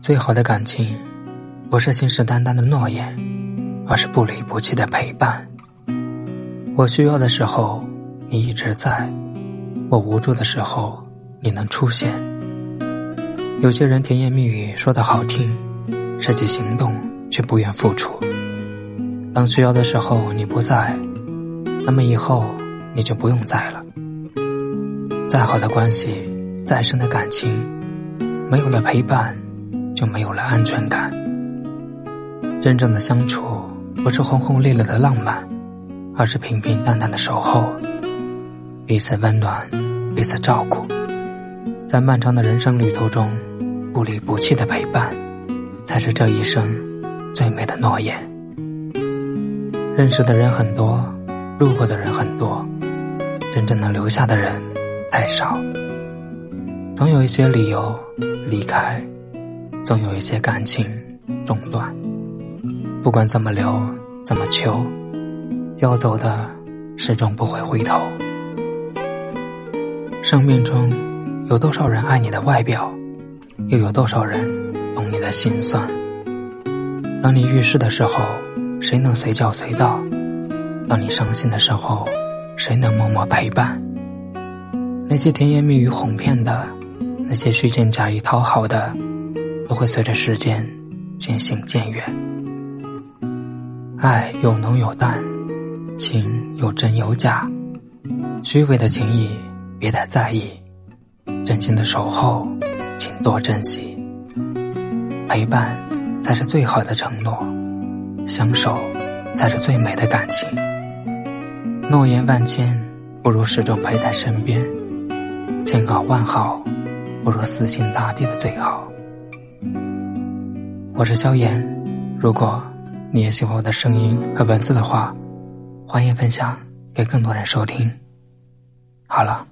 最好的感情，不是信誓旦旦的诺言，而是不离不弃的陪伴。我需要的时候，你一直在；我无助的时候，你能出现。有些人甜言蜜语说的好听，实际行动却不愿付出。当需要的时候你不在，那么以后你就不用在了。再好的关系，再深的感情，没有了陪伴。就没有了安全感。真正的相处不是轰轰烈烈的浪漫，而是平平淡淡的守候，彼此温暖，彼此照顾，在漫长的人生旅途中，不离不弃的陪伴，才是这一生最美的诺言。认识的人很多，路过的人很多，真正能留下的人太少。总有一些理由离开。总有一些感情中断，不管怎么留，怎么求，要走的始终不会回头。生命中有多少人爱你的外表，又有多少人懂你的心酸？当你遇事的时候，谁能随叫随到？当你伤心的时候，谁能默默陪伴？那些甜言蜜语哄骗的，那些虚情假意讨好的。都会随着时间渐行渐远，爱有浓有淡，情有真有假，虚伪的情谊别太在意，真心的守候请多珍惜。陪伴才是最好的承诺，相守才是最美的感情。诺言万千，不如始终陪在身边；千好万好，不如死心塌地的最好。我是萧炎，如果你也喜欢我的声音和文字的话，欢迎分享给更多人收听。好了，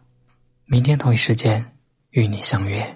明天同一时间与你相约。